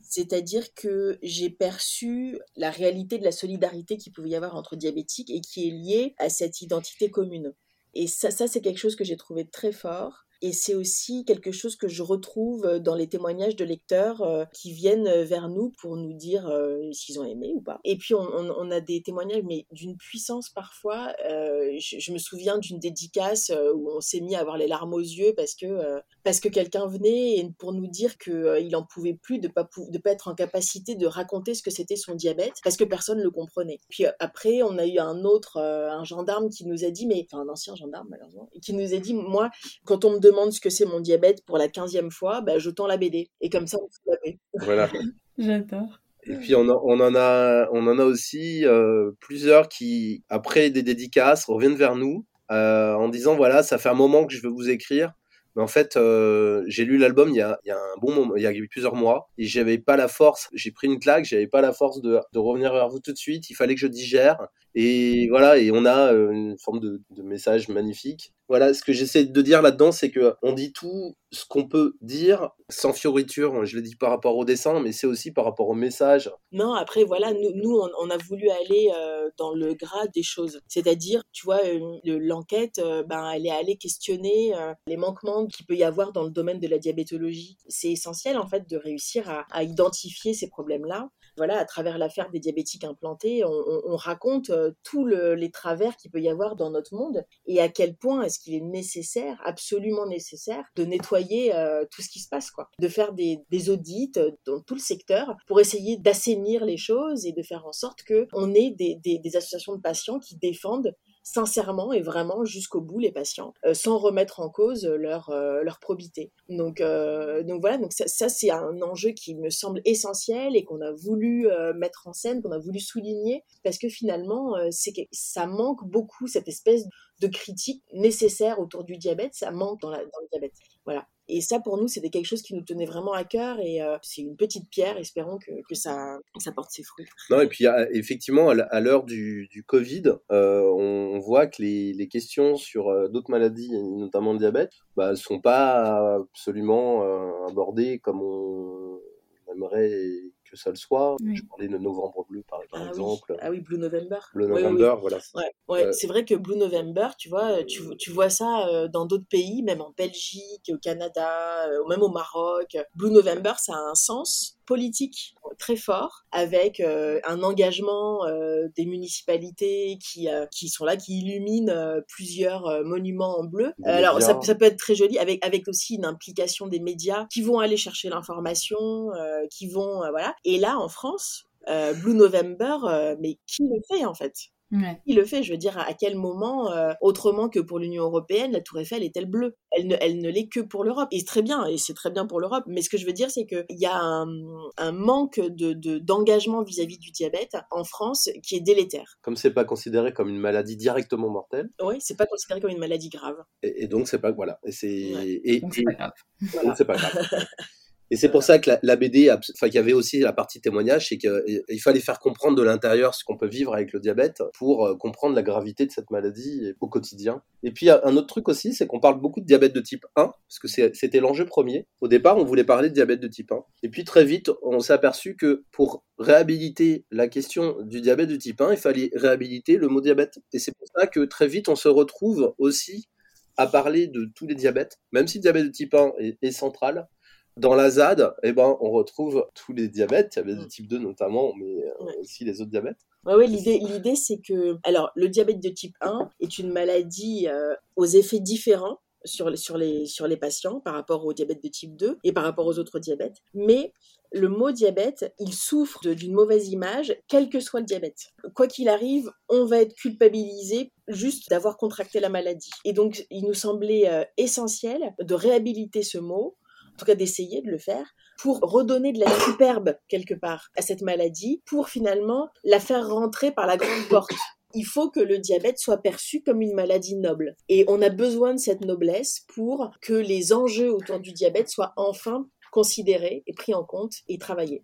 C'est-à-dire que j'ai perçu la réalité de la solidarité qu'il pouvait y avoir entre diabétiques et qui est liée à cette identité commune. Et ça, ça c'est quelque chose que j'ai trouvé très fort. Et c'est aussi quelque chose que je retrouve dans les témoignages de lecteurs qui viennent vers nous pour nous dire s'ils ont aimé ou pas. Et puis on, a des témoignages, mais d'une puissance parfois. Je, me souviens d'une dédicace où on s'est mis à avoir les larmes aux yeux parce que parce que quelqu'un venait pour nous dire qu'il en pouvait plus de pas de pas être en capacité de raconter ce que c'était son diabète parce que personne ne le comprenait. Puis après on a eu un autre un gendarme qui nous a dit mais enfin un ancien gendarme malheureusement qui nous a dit moi quand on me demande ce que c'est mon diabète pour la quinzième fois, bah, je tends la BD. Et comme ça, on se la Voilà. *laughs* J'adore. Et puis on, on, en a, on en a aussi euh, plusieurs qui, après des dédicaces, reviennent vers nous euh, en disant voilà, ça fait un moment que je veux vous écrire. Mais en fait, euh, j'ai lu l'album il, y a, il y a un bon moment, il y a eu plusieurs mois, et j'avais pas la force. J'ai pris une claque, j'avais pas la force de, de, revenir vers vous tout de suite. Il fallait que je digère. Et voilà, et on a une forme de, message magnifique voilà, ce que j'essaie de dire là-dedans, c'est que on dit tout ce qu'on peut dire sans fioriture. Je le dis par rapport au dessin, mais c'est aussi par rapport au message. Non, après voilà, nous, on, a voulu aller euh, dans le gras des choses. C'est-à-dire, tu vois, euh, l'enquête, euh, ben, elle est allée questionner les manquements qu'il peut y avoir dans le domaine de la diabétologie. C'est essentiel en fait de réussir à identifier ces problèmes-là voilà, à travers l'affaire des diabétiques implantés, on, raconte euh, tous les travers qu'il peut y avoir dans notre monde et à quel point est-ce qu'il est nécessaire, absolument nécessaire, de nettoyer euh, tout ce qui se passe, quoi. De faire des, audits euh, dans tout le secteur pour essayer d'assainir les choses et de faire en sorte qu'on ait des, des associations de patients qui défendent sincèrement et vraiment jusqu'au bout les patients, sans remettre en cause leur, leur probité. Donc, donc voilà, donc ça, ça c'est un enjeu qui me semble essentiel et qu'on a voulu mettre en scène, qu'on a voulu souligner, parce que finalement, c'est ça manque beaucoup cette espèce de critique nécessaire autour du diabète, ça manque dans, dans le diabète. Voilà. Et ça, pour nous, c'était quelque chose qui nous tenait vraiment à cœur et euh, c'est une petite pierre. Espérons que, ça, porte ses fruits. Non, et puis effectivement, à l'heure du, Covid, euh, on, voit que les, questions sur euh, d'autres maladies, notamment le diabète, bah, ne sont pas absolument abordées comme on aimerait que ça le soit. Je parlais de Novembre Bleu, par, ah exemple. Ah oui, Blue November. Blue November, voilà. Ouais, euh, c'est vrai que Blue November, tu vois, tu, tu vois ça euh, dans d'autres pays, même en Belgique, au Canada, euh, même au Maroc. Blue November, ça a un sens politique très fort avec un engagement des municipalités qui qui sont là qui illuminent plusieurs monuments en bleu. Alors ça, ça, peut être très joli avec avec aussi une implication des médias qui vont aller chercher l'information, qui vont voilà. Et là en France, Blue November, mais qui le fait en fait? Il le fait, je veux dire, à quel moment, euh, autrement que pour l'Union européenne, la Tour Eiffel est-elle bleue? Elle ne, elle ne l'est que pour l'Europe. Et c'est très bien, et c'est très bien pour l'Europe. Mais ce que je veux dire, c'est qu'il y a un, un manque de, d'engagement vis-à-vis du diabète en France qui est délétère. Comme c'est pas considéré comme une maladie directement mortelle. Oui, c'est pas considéré comme une maladie grave. Et, donc c'est pas voilà. Et c'est et, pas grave. Donc c'est pas grave. *laughs* Et c'est pour ça que la, BD, enfin, qu'il y avait aussi la partie témoignage, c'est qu'il fallait faire comprendre de l'intérieur ce qu'on peut vivre avec le diabète pour euh, comprendre la gravité de cette maladie au quotidien. Et puis, un autre truc aussi, c'est qu'on parle beaucoup de diabète de type 1, parce que c'était l'enjeu premier. Au départ, on voulait parler de diabète de type 1. Et puis, très vite, on s'est aperçu que pour réhabiliter la question du diabète de type 1, il fallait réhabiliter le mot diabète. Et c'est pour ça que très vite, on se retrouve aussi à parler de tous les diabètes, même si le diabète de type 1 est, est central, dans la ZAD, eh ben, on retrouve tous les diabètes, diabète de mm. type 2 notamment, mais euh, aussi les autres diabètes. Oui, ouais, l'idée, l'idée c'est que, alors, le diabète de type 1 est une maladie euh, aux effets différents sur les, sur, les, sur les patients par rapport au diabète de type 2 et par rapport aux autres diabètes. Mais le mot diabète, il souffre d'une mauvaise image, quel que soit le diabète. Quoi qu'il arrive, on va être culpabilisé juste d'avoir contracté la maladie. Et donc, il nous semblait euh, essentiel de réhabiliter ce mot en tout cas d'essayer de le faire, pour redonner de la superbe quelque part à cette maladie, pour finalement la faire rentrer par la grande *coughs* porte. Il faut que le diabète soit perçu comme une maladie noble. Et on a besoin de cette noblesse pour que les enjeux autour du diabète soient enfin considérés et pris en compte et travaillés.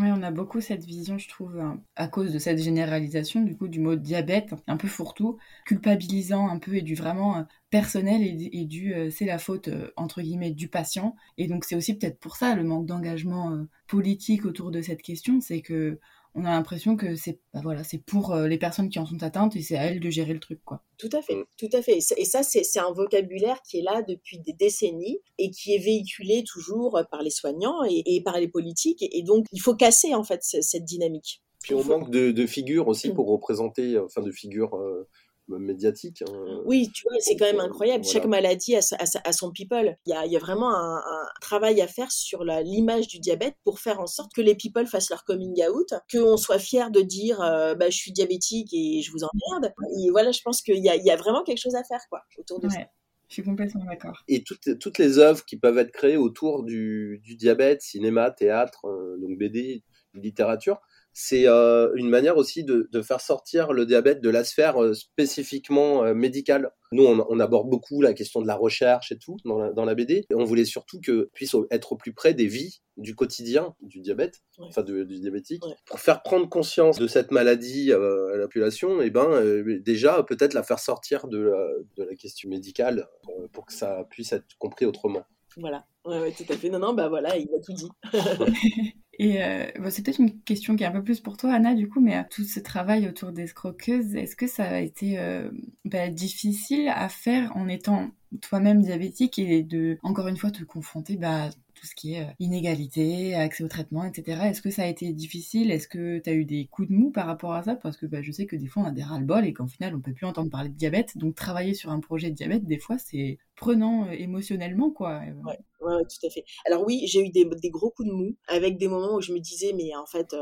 Oui, on a beaucoup cette vision, je trouve, hein, à cause de cette généralisation du coup du mot diabète, un peu fourre-tout, culpabilisant un peu et du vraiment euh, personnel et, du euh, c'est la faute euh, entre guillemets du patient. Et donc c'est aussi peut-être pour ça le manque d'engagement politique autour de cette question, c'est que on a l'impression que c'est bah voilà, c'est pour euh, les personnes qui en sont atteintes et c'est à elles de gérer le truc quoi. Tout à fait, tout à fait. Et ça c'est un vocabulaire qui est là depuis des décennies et qui est véhiculé toujours par les soignants et, par les politiques et, donc il faut casser en fait cette dynamique. Puis on manque de, figures aussi mm. pour représenter, enfin de figures euh, médiatique. Hein. Oui, tu vois, c'est quand même incroyable. Chaque maladie a, son people. Il y a, vraiment un, travail à faire sur l'image du diabète pour faire en sorte que les people fassent leur coming out, qu'on soit fier de dire euh, bah, je suis diabétique et je vous emmerde. Et voilà, je pense qu'il y, y a, vraiment quelque chose à faire quoi, autour de ça. Je suis complètement d'accord. Et toutes, toutes les œuvres qui peuvent être créées autour du, diabète, cinéma, théâtre, euh, donc BD, littérature, c'est euh, une manière aussi de, faire sortir le diabète de la sphère euh, spécifiquement euh, médicale. Nous, on, aborde beaucoup la question de la recherche et tout dans la, BD. Et on voulait surtout que puisse être au plus près des vies, du quotidien du diabète, enfin du diabétique, pour faire prendre conscience de cette maladie à la population. Et ben déjà peut-être la faire sortir de la, question médicale pour que ça puisse être compris autrement. Voilà, ouais, tout à fait. Non, non, bah voilà, il a tout dit. *laughs* Et euh, c'est peut-être une question qui est un peu plus pour toi, Anna, du coup, mais euh, tout ce travail autour des scroqueuses, est-ce que ça a été euh, bah, difficile à faire en étant toi-même diabétique et de, encore une fois, te confronter bah, tout ce qui est inégalité, accès au traitement, etc. Est-ce que ça a été difficile? Est-ce que tu as eu des coups de mou par rapport à ça? Parce que bah, je sais que des fois on a des ras-le-bol et qu'en final on peut plus entendre parler de diabète. Donc travailler sur un projet de diabète, des fois c'est prenant euh, émotionnellement, quoi. Ouais, ouais, tout à fait. Alors oui, j'ai eu des, gros coups de mou, avec des moments où je me disais, mais en fait,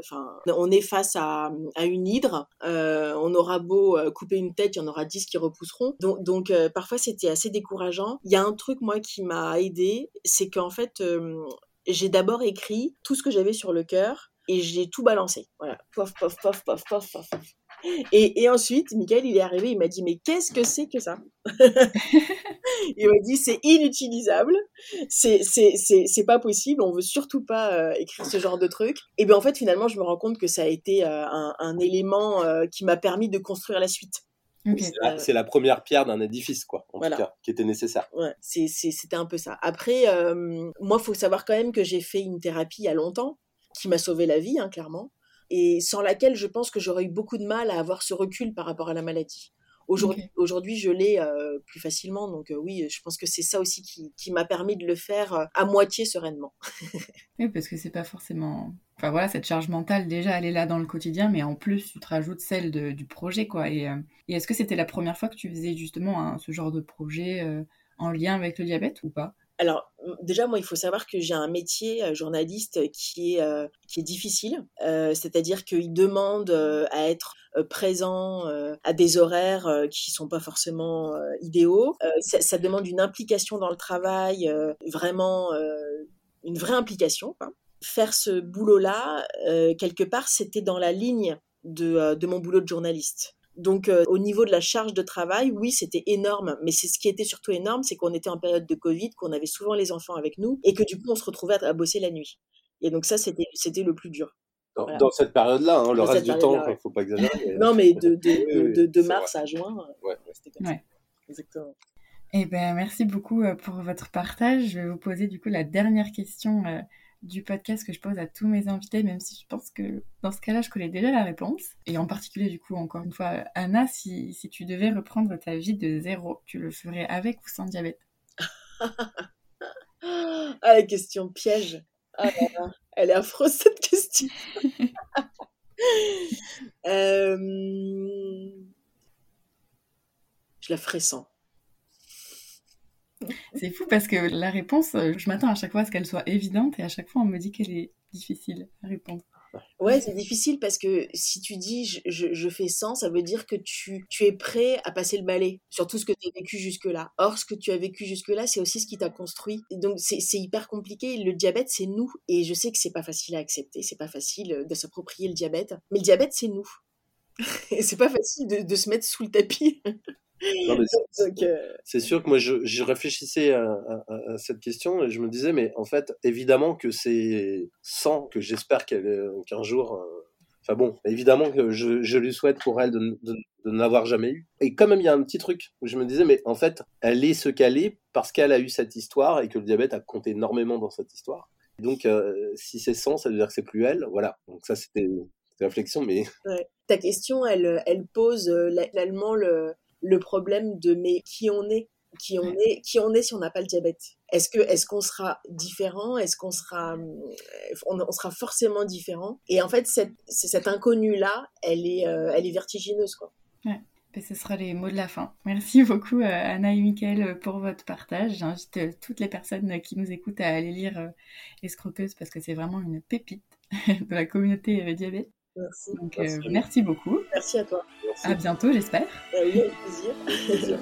enfin, on est face à, à une hydre, on aura beau couper une tête, il y en aura dix qui repousseront. Donc, donc parfois, c'était assez décourageant. Il y a un truc, moi, qui m'a aidé, c'est qu'en fait, j'ai d'abord écrit tout ce que j'avais sur le cœur et j'ai tout balancé. Voilà, pof, pof, pof, pof, pof, pof. *laughs* Et, et ensuite, Michael, il est arrivé, il m'a dit, mais qu'est-ce que c'est que ça? *laughs* Il m'a dit, c'est inutilisable, c'est, c'est, c'est, c'est pas possible, on veut surtout pas euh, écrire ce genre de truc. Et bien en fait, finalement, je me rends compte que ça a été euh, un, un, élément euh, qui m'a permis de construire la suite. C'est la, première pierre d'un édifice, quoi, en tout cas, qui était nécessaire. Ouais, c'était un peu ça. Après, moi, il faut savoir quand même que j'ai fait une thérapie il y a longtemps, qui m'a sauvé la vie, hein, clairement et sans laquelle je pense que j'aurais eu beaucoup de mal à avoir ce recul par rapport à la maladie. Aujourd'hui, aujourd'hui je l'ai euh, plus facilement, donc euh, oui, je pense que c'est ça aussi qui, qui m'a permis de le faire euh, à moitié sereinement. *laughs* oui, parce que c'est pas forcément. Enfin voilà, cette charge mentale, déjà, elle est là dans le quotidien, mais en plus, tu te rajoutes celle de, du projet, quoi. Et, et est-ce que c'était la première fois que tu faisais justement ce genre de projet en lien avec le diabète ou pas? Alors, déjà, moi, il faut savoir que j'ai un métier euh, journaliste qui est, euh, qui est difficile. Euh, c'est-à-dire qu'il demande à être présent à des horaires qui sont pas forcément idéaux. Ça, ça, demande une implication dans le travail, vraiment une vraie implication. Faire ce boulot-là, quelque part, c'était dans la ligne de, de mon boulot de journaliste. Donc euh, au niveau de la charge de travail, oui, c'était énorme, mais c'est ce qui était surtout énorme, c'est qu'on était en période de Covid, qu'on avait souvent les enfants avec nous et que du coup on se retrouvait à, bosser la nuit. Et donc ça, c'était c'était le plus dur. Dans, cette période-là, hein, le reste du temps, il ne faut pas exagérer. non, mais de, de, de, de mars à juin, ouais. c'était comme ça. Exactement. Eh ben, merci beaucoup euh, pour votre partage. Je vais vous poser du coup la dernière question euh, du podcast que je pose à tous mes invités, même si je pense que dans ce cas-là, je connais déjà la réponse. Et en particulier, du coup, encore une fois, Anna, si, si tu devais reprendre ta vie de zéro, tu le ferais avec ou sans diabète? *laughs* Ah, la question piège. Ah elle est affreuse cette question. *laughs* euh... Je la ferais sans. *laughs* C'est fou parce que la réponse, euh, je m'attends à chaque fois à ce qu'elle soit évidente et à chaque fois on me dit qu'elle est difficile à répondre. Ouais, c'est difficile parce que si tu dis je, fais 100, ça veut dire que tu, es prêt à passer le balai sur tout ce que tu as vécu jusque-là. Or, ce que tu as vécu jusque-là, c'est aussi ce qui t'a construit. Donc, c'est hyper compliqué. Le diabète, c'est nous. Et je sais que c'est pas facile à accepter, c'est pas facile de s'approprier le diabète. Mais le diabète, c'est nous. *laughs* et c'est pas facile de se mettre sous le tapis. *laughs* Euh, c'est sûr que moi, je, réfléchissais à, cette question et je me disais, mais en fait, évidemment que c'est sans que j'espère qu'un jour. Euh, enfin bon, évidemment que je, lui souhaite pour elle de, de, ne l'avoir jamais eu. Et quand même, il y a un petit truc où je me disais, mais en fait, elle est ce qu'elle est parce qu'elle a eu cette histoire et que le diabète a compté énormément dans cette histoire. Donc, euh, si c'est sans, ça veut dire que c'est plus elle. Voilà. Donc ça, c'était une réflexion, mais... Ta question, elle, elle pose l'allemand le, le problème de mais qui on est qui on est qui on est si on n'a pas le diabète? Est-ce que est-ce qu'on sera différent? Est-ce qu'on sera on, sera forcément différent? Et en fait cette cette inconnue là elle est euh, elle est vertigineuse quoi ouais. Ben, ce sera les mots de la fin. Merci beaucoup euh, Anna et Mickaël pour votre partage. J'invite euh, toutes les personnes qui nous écoutent à aller lire Escroqueuse parce que c'est vraiment une pépite *laughs* de la communauté diabète. Merci. Donc, merci. Euh, merci. beaucoup. Merci à toi. Merci. À bientôt, j'espère. Oui, avec plaisir.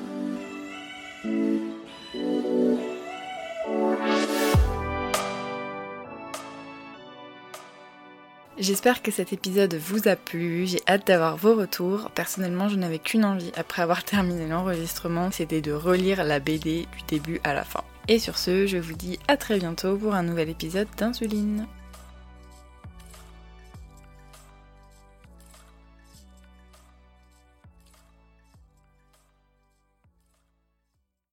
J'espère que cet épisode vous a plu, j'ai hâte d'avoir vos retours. Personnellement, je n'avais qu'une envie après avoir *laughs* terminé l'enregistrement, c'était de relire la BD du début à la fin. Et sur ce, je vous dis à très bientôt pour un nouvel épisode d'Insuline.